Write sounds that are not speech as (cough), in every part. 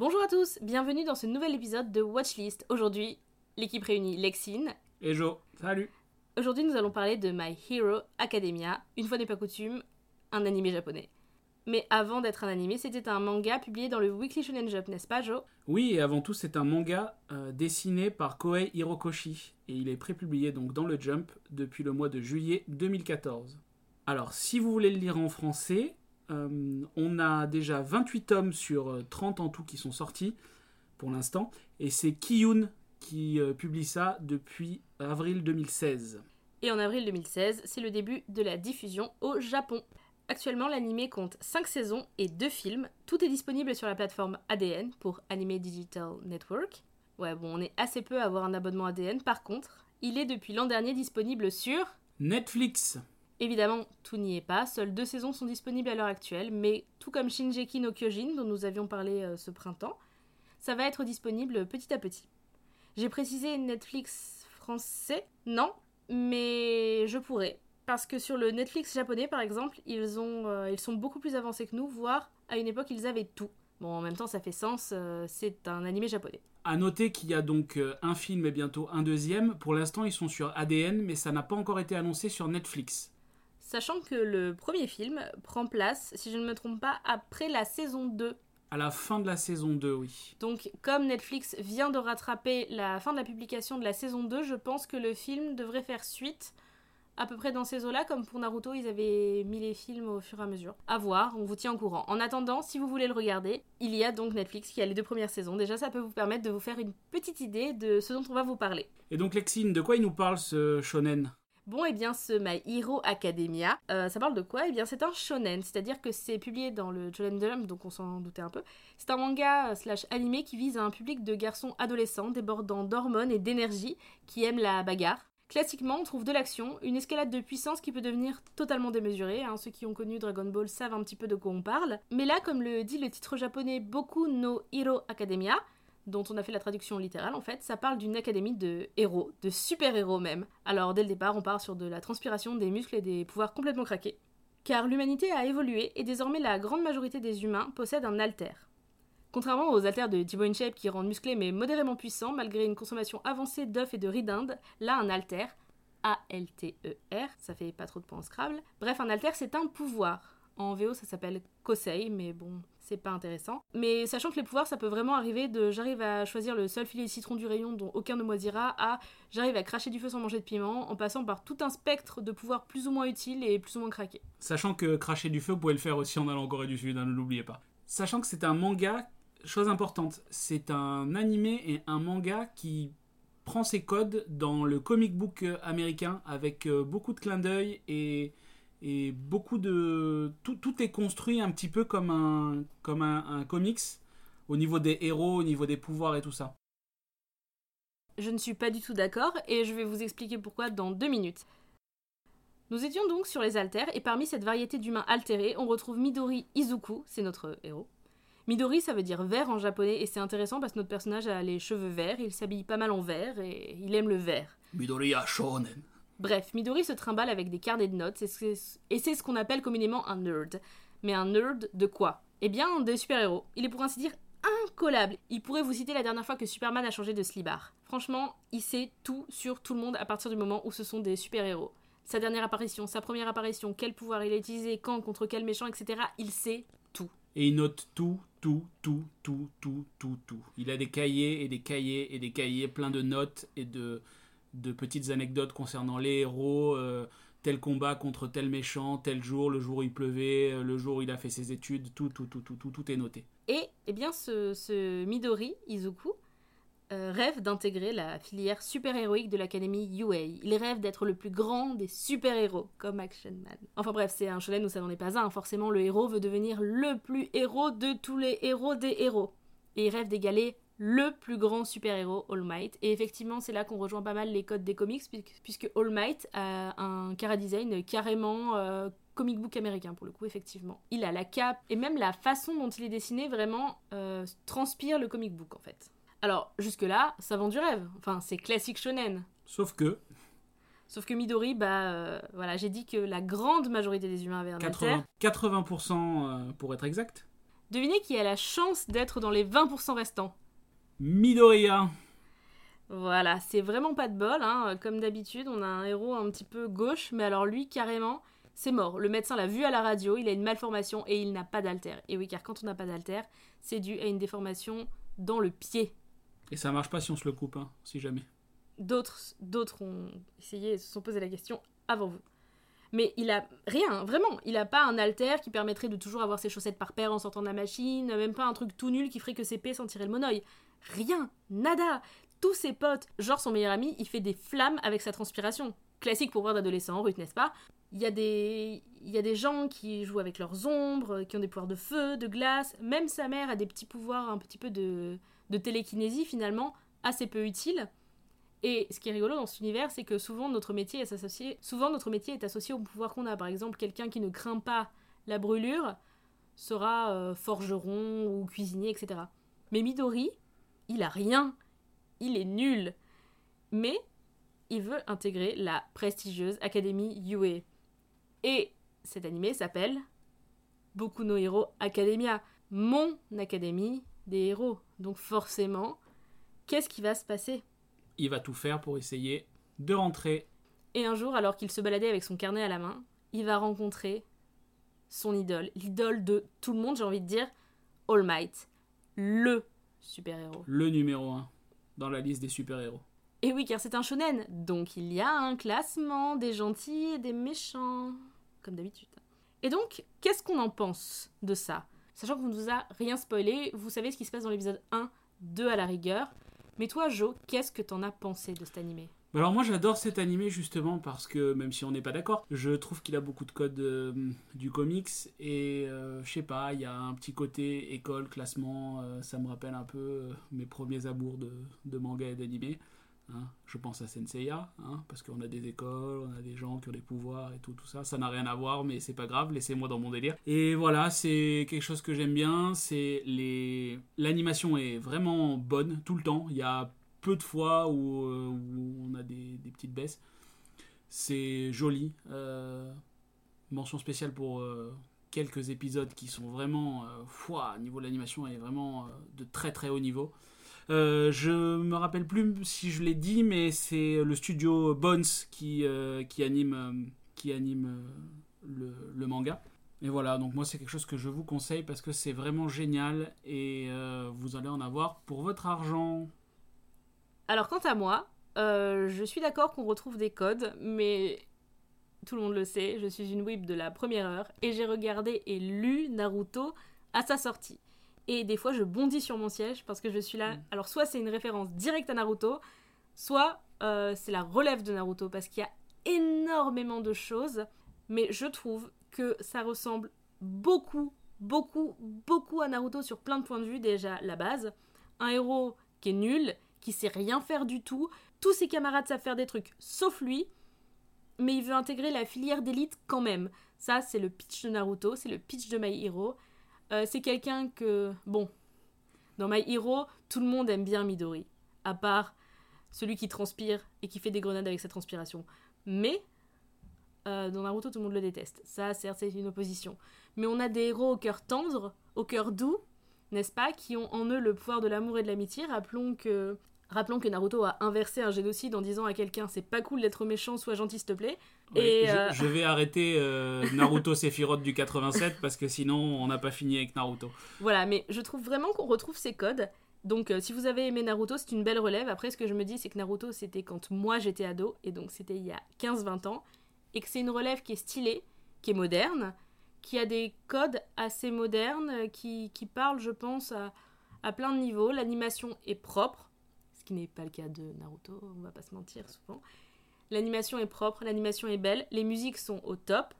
Bonjour à tous, bienvenue dans ce nouvel épisode de Watchlist. Aujourd'hui, l'équipe réunit Lexine. Et Jo, salut Aujourd'hui, nous allons parler de My Hero Academia, une fois n'est pas coutume, un animé japonais. Mais avant d'être un animé, c'était un manga publié dans le Weekly Shonen Jump, n'est-ce pas, Jo? Oui, et avant tout, c'est un manga euh, dessiné par Koei Hirokoshi. Et il est prépublié donc dans le Jump depuis le mois de juillet 2014. Alors, si vous voulez le lire en français, euh, on a déjà 28 tomes sur euh, 30 en tout qui sont sortis pour l'instant. Et c'est Kiyun qui euh, publie ça depuis avril 2016. Et en avril 2016, c'est le début de la diffusion au Japon. Actuellement, l'animé compte 5 saisons et 2 films. Tout est disponible sur la plateforme ADN pour Anime Digital Network. Ouais, bon, on est assez peu à avoir un abonnement ADN. Par contre, il est depuis l'an dernier disponible sur... Netflix Évidemment, tout n'y est pas. Seules deux saisons sont disponibles à l'heure actuelle, mais tout comme Shinjeki no Kyojin, dont nous avions parlé euh, ce printemps, ça va être disponible petit à petit. J'ai précisé Netflix français Non, mais je pourrais. Parce que sur le Netflix japonais, par exemple, ils, euh, sont beaucoup plus avancés que nous, voire à une époque, ils avaient tout. Bon, en même temps, ça fait sens, euh, c'est un animé japonais. À noter qu'il y a donc un film et bientôt un deuxième. Pour l'instant, ils sont sur ADN, mais ça n'a pas encore été annoncé sur Netflix. Sachant que le premier film prend place, si je ne me trompe pas, après la saison 2 À la fin de la saison 2, oui. Donc, comme Netflix vient de rattraper la fin de la publication de la saison 2, je pense que le film devrait faire suite à peu près dans ces eaux-là, comme pour Naruto, ils avaient mis les films au fur et à mesure. À voir, on vous tient au courant. En attendant, si vous voulez le regarder, il y a donc Netflix qui a les deux premières saisons. Déjà, ça peut vous permettre de vous faire une petite idée de ce dont on va vous parler. Et donc, Lexine, de quoi il nous parle ce shonen? Bon, et bien ce My Hero Academia, euh, ça parle de quoi? Eh bien c'est un shonen, c'est-à-dire que c'est publié dans le Shonen donc on s'en doutait un peu. C'est un manga euh, slash animé qui vise un public de garçons adolescents débordant d'hormones et d'énergie qui aiment la bagarre. Classiquement, on trouve de l'action, une escalade de puissance qui peut devenir totalement démesurée. hein. Ceux qui ont connu Dragon Ball savent un petit peu de quoi on parle. Mais là, comme le dit le titre japonais Boku no Hero Academia, dont on a fait la traduction littérale en fait, ça parle d'une académie de héros, de super-héros même. Alors dès le départ, on part sur de la transpiration, des muscles et des pouvoirs complètement craqués. Car l'humanité a évolué et désormais la grande majorité des humains possèdent un alter. Contrairement aux haltères de InShape qui rendent musclés mais modérément puissants malgré une consommation avancée d'œufs et de riz d'Inde, là un alter, A-L-T-E-R, ça fait pas trop de points en Scrabble. Bref, un alter c'est un pouvoir. En VO ça s'appelle Kosei, mais bon, c'est pas intéressant. Mais sachant que les pouvoirs ça peut vraiment arriver de j'arrive à choisir le seul filet de citron du rayon dont aucun ne moisira à j'arrive à cracher du feu sans manger de piment en passant par tout un spectre de pouvoirs plus ou moins utiles et plus ou moins craqués. Sachant que cracher du feu, vous pouvez le faire aussi en allant en Corée du Sud, hein, ne l'oubliez pas. Sachant que c'est un manga, chose importante, c'est un animé et un manga qui prend ses codes dans le comic book euh, américain avec euh, beaucoup de clins d'œil et, et beaucoup de... Tout, tout est construit un petit peu comme un, comme un, un comics au niveau des héros, au niveau des pouvoirs et tout ça. Je ne suis pas du tout d'accord et je vais vous expliquer pourquoi dans deux minutes. Nous étions donc sur les altères et parmi cette variété d'humains altérés, on retrouve Midori Izuku, c'est notre héros. Midori, ça veut dire vert en japonais et c'est intéressant parce que notre personnage a les cheveux verts, il s'habille pas mal en vert et il aime le vert. Midoriya Shonen. Bref, Midori se trimballe avec des carnets de notes et c'est ce qu'on appelle communément un nerd. Mais un nerd de quoi? Eh bien, des super-héros. Il est pour ainsi dire incollable. Il pourrait vous citer la dernière fois que Superman a changé de slibard. Franchement, il sait tout sur tout le monde à partir du moment où ce sont des super-héros. Sa dernière apparition, sa première apparition, quel pouvoir il a utilisé, quand, contre quel méchant, etc. Il sait tout. Et il note tout, tout, tout, tout, tout, tout, tout. Il a des cahiers et des cahiers et des cahiers pleins de notes et de, de petites anecdotes concernant les héros, euh, tel combat contre tel méchant, tel jour, le jour où il pleuvait, euh, le jour où il a fait ses études, tout, tout, tout, tout, tout, tout est noté. Et, eh bien, ce, Midori Izuku euh, rêve d'intégrer la filière super-héroïque de l'académie UA. Il rêve d'être le plus grand des super-héros, comme Action Man. Enfin bref, c'est un shonen où ça n'en est pas un. Forcément, le héros veut devenir le plus héros de tous les héros des héros. Et il rêve d'égaler le plus grand super-héros, All Might. Et effectivement, c'est là qu'on rejoint pas mal les codes des comics, puisque, All Might a un chara-design carrément euh, comic book américain, pour le coup, effectivement. Il a la cape, et même la façon dont il est dessiné, vraiment, euh, transpire le comic book, en fait. Alors, jusque-là, ça vend du rêve. Enfin, c'est classique shonen. Sauf que Sauf que Midori, bah, euh, voilà, j'ai dit que la grande majorité des humains avaient un alter. 80%, 80% euh, pour être exact. Devinez qui a la chance d'être dans les 20% restants. Midoriya. Voilà, c'est vraiment pas de bol. Hein. Comme d'habitude, on a un héros un petit peu gauche, mais alors lui, carrément, c'est mort. Le médecin l'a vu à la radio, il a une malformation et il n'a pas d'alter. Et oui, car quand on n'a pas d'alter, c'est dû à une déformation dans le pied. Et ça marche pas si on se le coupe, hein, si jamais. D'autres, d'autres ont essayé et se sont posé la question avant vous. Mais il a rien, vraiment. Il a pas un alter qui permettrait de toujours avoir ses chaussettes par paire en sortant de la machine, même pas un truc tout nul qui ferait que ses pieds sentiraient le monoeil. Rien, nada. Tous ses potes, genre son meilleur ami, il fait des flammes avec sa transpiration. Classique pour voir d'adolescents en rue, n'est-ce pas? Il y, a des... y a des gens qui jouent avec leurs ombres, qui ont des pouvoirs de feu, de glace. Même sa mère a des petits pouvoirs un petit peu de, de télékinésie finalement, assez peu utiles. Et ce qui est rigolo dans cet univers, c'est que souvent notre métier est associé, souvent notre métier est associé au pouvoir qu'on a. Par exemple, quelqu'un qui ne craint pas la brûlure sera euh, forgeron ou cuisinier, etc. Mais Midori, il a rien. Il est nul. Mais il veut intégrer la prestigieuse Académie UA. Et cet animé s'appelle Boku no Hero Academia, mon académie des héros. Donc forcément, qu'est-ce qui va se passer? Il va tout faire pour essayer de rentrer. Et un jour, alors qu'il se baladait avec son carnet à la main, il va rencontrer son idole, l'idole de tout le monde, j'ai envie de dire, All Might, le super-héros. Le numéro 1 dans la liste des super-héros. Et oui, car c'est un shonen, donc il y a un classement des gentils et des méchants, comme d'habitude. Et donc, qu'est-ce qu'on en pense de ça? Sachant qu'on ne vous a rien spoilé, vous savez ce qui se passe dans l'épisode 1, 2 à la rigueur. Mais toi, Jo, qu'est-ce que t'en as pensé de cet animé? Alors moi j'adore cet animé justement parce que même si on n'est pas d'accord, je trouve qu'il a beaucoup de codes euh, du comics et euh, je sais pas, il y a un petit côté école, classement, euh, ça me rappelle un peu mes premiers amours de, de manga et d'animé. Hein. Je pense à Senseiya, hein, parce qu'on a des écoles, on a des gens qui ont des pouvoirs et tout, tout ça. Ça n'a rien à voir, mais c'est pas grave, laissez-moi dans mon délire. Et voilà, c'est quelque chose que j'aime bien. C'est les l'animation est vraiment bonne tout le temps. Il y a peu de fois où, euh, on a des, petites baisses. C'est joli. Euh, mention spéciale pour euh, quelques épisodes qui sont vraiment, foi, niveau de l'animation est vraiment de très très haut niveau. Euh, je me rappelle plus si je l'ai dit, mais c'est le studio Bones qui, euh, anime, euh, qui anime le, manga. Et voilà, donc moi c'est quelque chose que je vous conseille parce que c'est vraiment génial et vous allez en avoir pour votre argent. Alors quant à moi, je suis d'accord qu'on retrouve des codes, mais tout le monde le sait, je suis une whip de la première heure et j'ai regardé et lu Naruto à sa sortie. Et des fois, je bondis sur mon siège parce que je suis là. Mm. Alors, soit c'est une référence directe à Naruto, soit euh, c'est la relève de Naruto parce qu'il y a énormément de choses. Mais je trouve que ça ressemble beaucoup, beaucoup, beaucoup à Naruto sur plein de points de vue. Déjà, la base. Un héros qui est nul, qui sait rien faire du tout. Tous ses camarades savent faire des trucs, sauf lui. Mais il veut intégrer la filière d'élite quand même. Ça, c'est le pitch de Naruto, c'est le pitch de My Hero. Euh, c'est quelqu'un que, bon, dans My Hero, tout le monde aime bien Midori, à part celui qui transpire et qui fait des grenades avec sa transpiration. Mais euh, dans Naruto, tout le monde le déteste. Ça, certes, c'est une opposition. Mais on a des héros au cœur tendre, au cœur doux, n'est-ce pas, qui ont en eux le pouvoir de l'amour et de l'amitié. Rappelons que Rappelons que Naruto a inversé un génocide en disant à quelqu'un c'est pas cool d'être méchant, sois gentil s'il te plaît. et euh, je, vais arrêter euh, Naruto Sephiroth du 87 parce que sinon on n'a pas fini avec Naruto. Voilà, mais je trouve vraiment qu'on retrouve ces codes. Donc euh, si vous avez aimé Naruto, c'est une belle relève. Après, ce que je me dis, c'est que Naruto c'était quand moi j'étais ado, et donc c'était il y a 15-20 ans, et que c'est une relève qui est stylée, qui est moderne, qui a des codes assez modernes, qui, qui parlent, je pense, à, plein de niveaux. L'animation est propre n'est pas le cas de Naruto, on va pas se mentir souvent. L'animation est propre, l'animation est belle, les musiques sont au top.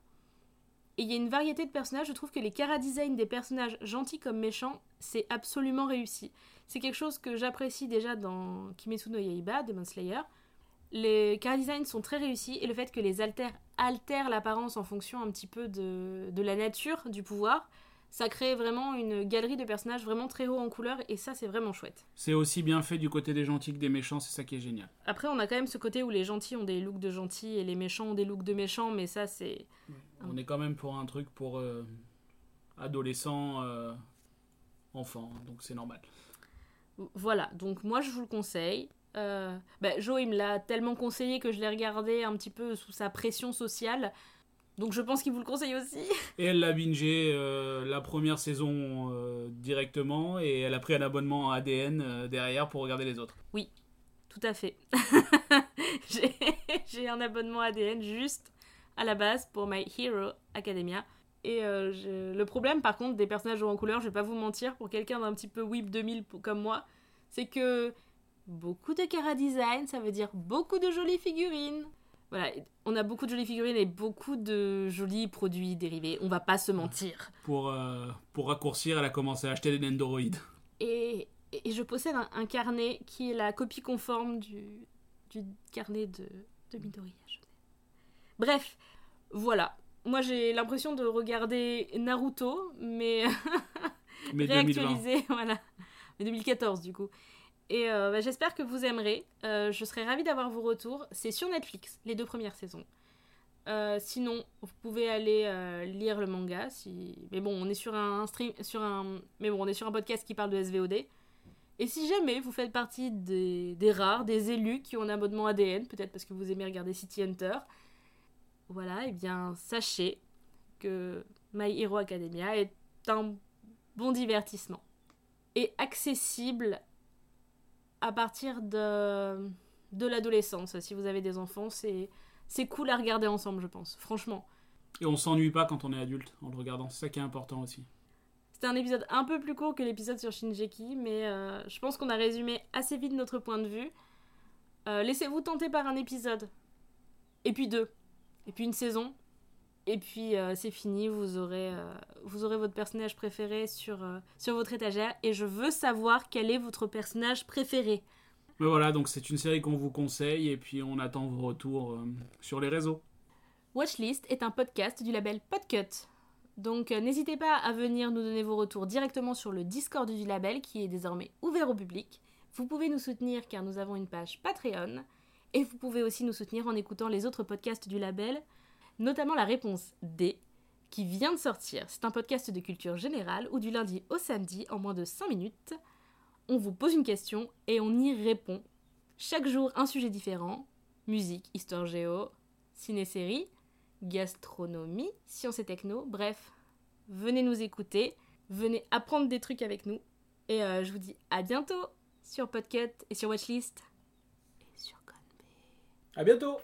Et il y a une variété de personnages, je trouve que les cara design des personnages gentils comme méchants, c'est absolument réussi. C'est quelque chose que j'apprécie déjà dans Kimetsu no Yaiba, Demon Slayer. Les cara design sont très réussis et le fait que les altères altèrent l'apparence en fonction un petit peu de, de la nature du pouvoir, ça crée vraiment une galerie de personnages vraiment très haut en couleur et ça c'est vraiment chouette. C'est aussi bien fait du côté des gentils que des méchants, c'est ça qui est génial. Après on a quand même ce côté où les gentils ont des looks de gentils et les méchants ont des looks de méchants, mais ça c'est... On est quand même pour un truc pour euh, adolescents, euh, enfant, donc c'est normal. Voilà, donc moi je vous le conseille. Euh, bah, Joe, il me l'a tellement conseillé que je l'ai regardé un petit peu sous sa pression sociale. Donc je pense qu'il vous le conseille aussi. (laughs) Et elle l'a bingé euh, la première saison euh, directement et elle a pris un abonnement à ADN euh, derrière pour regarder les autres. Oui, tout à fait. (laughs) J'ai- un abonnement ADN juste à la base pour My Hero Academia. Et euh, le problème par contre des personnages en couleur, je vais pas vous mentir, pour quelqu'un d'un petit peu whip 2000 p- comme moi, c'est que beaucoup de cara design, ça veut dire beaucoup de jolies figurines. Voilà, on a beaucoup de jolies figurines et beaucoup de jolis produits dérivés, on va pas se mentir. Pour, euh, pour raccourcir, elle a commencé à acheter des Nendoroid. Et, et je possède un, un carnet qui est la copie conforme du, du carnet de, de sais. Bref, voilà. Moi j'ai l'impression de regarder Naruto, mais (laughs) Mais 2020. réactualisé, (laughs) voilà. Mais 2014 du coup. Et euh, bah, j'espère que vous aimerez. Euh, je serais ravie d'avoir vos retours. C'est sur Netflix, les deux premières saisons. Euh, sinon, vous pouvez aller lire le manga. Mais bon, on est sur un stream, sur un, mais bon, on est sur un podcast qui parle de SVOD. Et si jamais vous faites partie des, des rares, des élus qui ont un abonnement ADN, peut-être parce que vous aimez regarder City Hunter, voilà, et bien sachez que My Hero Academia est un bon divertissement et accessible à partir de, de l'adolescence. Si vous avez des enfants, c'est c'est cool à regarder ensemble, je pense. Franchement. Et on s'ennuie pas quand on est adulte en le regardant. C'est ça qui est important aussi. C'était un épisode un peu plus court que l'épisode sur Shinjeki, mais euh, je pense qu'on a résumé assez vite notre point de vue. Euh, Laissez-vous tenter par un épisode, et puis deux, et puis une saison, et puis euh, c'est fini, vous aurez, euh, vous aurez votre personnage préféré sur, euh, sur votre étagère, et je veux savoir quel est votre personnage préféré. Mais voilà, donc c'est une série qu'on vous conseille et puis on attend vos retours euh, sur les réseaux. Watchlist est un podcast du label Podcut. Donc euh, n'hésitez pas à venir nous donner vos retours directement sur le Discord du label qui est désormais ouvert au public. Vous pouvez nous soutenir car nous avons une page Patreon. Et vous pouvez aussi nous soutenir en écoutant les autres podcasts du label, notamment la réponse D, qui vient de sortir. C'est un podcast de culture générale où du lundi au samedi, en moins de 5 minutes, on vous pose une question et on y répond. Chaque jour, un sujet différent. Musique, histoire géo, ciné-série, gastronomie, sciences et techno, bref, venez nous écouter, venez apprendre des trucs avec nous. Et euh, je vous dis à bientôt sur Podcut et sur Watchlist. Et sur Conbé. À bientôt